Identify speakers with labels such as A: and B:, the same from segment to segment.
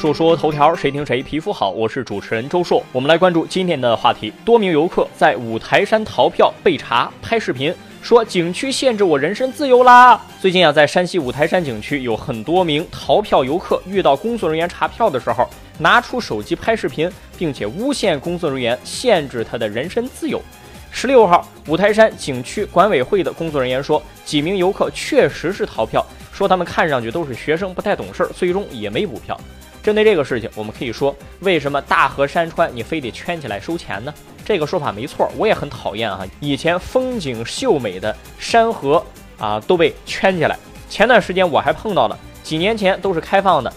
A: 说说头条，谁听谁皮肤好。我是主持人周硕，我们来关注今天的话题。多名游客在五台山逃票被查，拍视频说景区限制我人身自由啦。最近啊，在山西五台山景区有很多名逃票游客遇到工作人员查票的时候，拿出手机拍视频，并且诬陷工作人员限制他的人身自由。十六号，五台山景区管委会的工作人员说，几名游客确实是逃票，说他们看上去都是学生，不太懂事儿，最终也没补票。针对这个事情，我们可以说，为什么大河山川你非得圈起来收钱呢？这个说法没错，我也很讨厌啊。以前风景秀美的山河啊都被圈起来。前段时间我还碰到了，几年前都是开放的，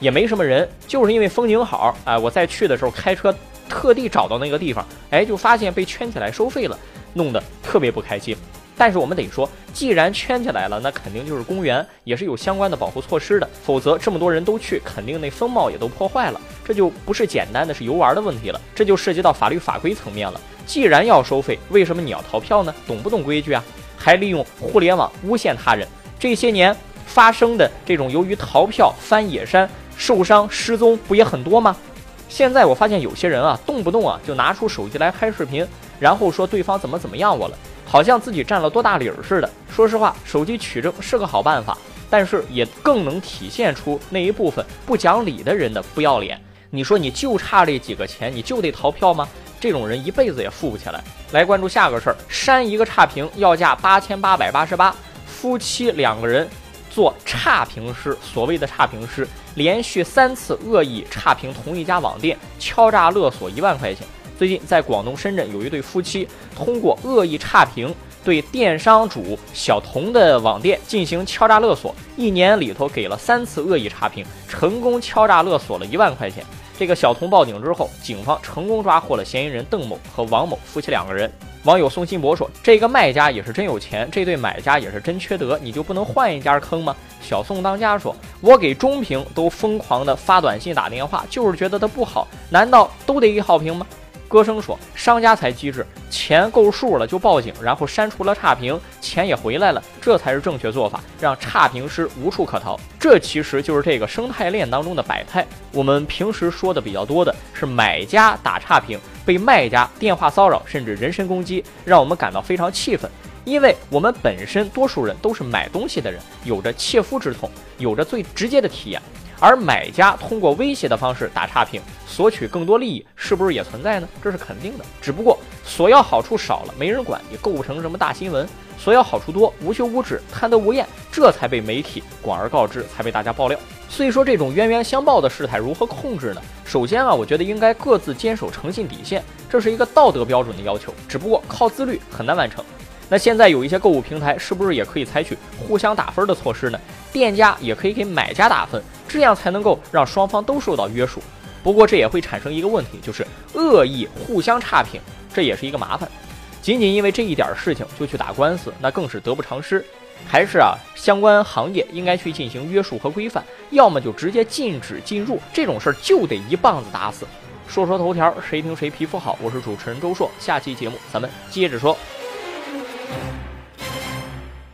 A: 也没什么人，就是因为风景好，哎，我再去的时候开车特地找到那个地方，哎，就发现被圈起来收费了，弄得特别不开心。但是我们得说，既然圈起来了，那肯定就是公园，也是有相关的保护措施的。否则这么多人都去，肯定那风貌也都破坏了。这就不是简单的是游玩的问题了，这就涉及到法律法规层面了。既然要收费，为什么你要逃票呢？懂不懂规矩啊？还利用互联网诬陷他人。这些年发生的这种由于逃票翻野山受伤失踪，不也很多吗？现在我发现有些人啊，动不动啊就拿出手机来拍视频，然后说对方怎么怎么样我了。好像自己占了多大理儿似的。说实话，手机取证是个好办法，但是也更能体现出那一部分不讲理的人的不要脸。你说你就差这几个钱，你就得逃票吗？这种人一辈子也富不起来。来关注下个事儿，删一个差评要价八千八百八十八，夫妻两个人做差评师，所谓的差评师，连续三次恶意差评同一家网店，敲诈勒索一万块钱。最近，在广东深圳有一对夫妻通过恶意差评对电商主小童的网店进行敲诈勒索，一年里头给了三次恶意差评，成功敲诈勒索了一万块钱。这个小童报警之后，警方成功抓获了嫌疑人邓某和王某夫妻两个人。网友宋新博说：“这个卖家也是真有钱，这对买家也是真缺德，你就不能换一家坑吗？”小宋当家说：“我给中评都疯狂的发短信打电话，就是觉得它不好，难道都得给好评吗？”歌声说：“商家才机智，钱够数了就报警，然后删除了差评，钱也回来了，这才是正确做法，让差评师无处可逃。这其实就是这个生态链当中的百态。我们平时说的比较多的是买家打差评，被卖家电话骚扰，甚至人身攻击，让我们感到非常气愤。因为我们本身多数人都是买东西的人，有着切肤之痛，有着最直接的体验。”而买家通过威胁的方式打差评，索取更多利益，是不是也存在呢？这是肯定的。只不过索要好处少了，没人管，也构不成什么大新闻；索要好处多，无休无止，贪得无厌，这才被媒体广而告之，才被大家爆料。所以说，这种冤冤相报的事态如何控制呢？首先啊，我觉得应该各自坚守诚信底线，这是一个道德标准的要求。只不过靠自律很难完成。那现在有一些购物平台，是不是也可以采取互相打分的措施呢？店家也可以给买家打分，这样才能够让双方都受到约束。不过这也会产生一个问题，就是恶意互相差评，这也是一个麻烦。仅仅因为这一点事情就去打官司，那更是得不偿失。还是啊，相关行业应该去进行约束和规范，要么就直接禁止进入，这种事儿就得一棒子打死。说说头条，谁听谁皮肤好。我是主持人周硕，下期节目咱们接着说。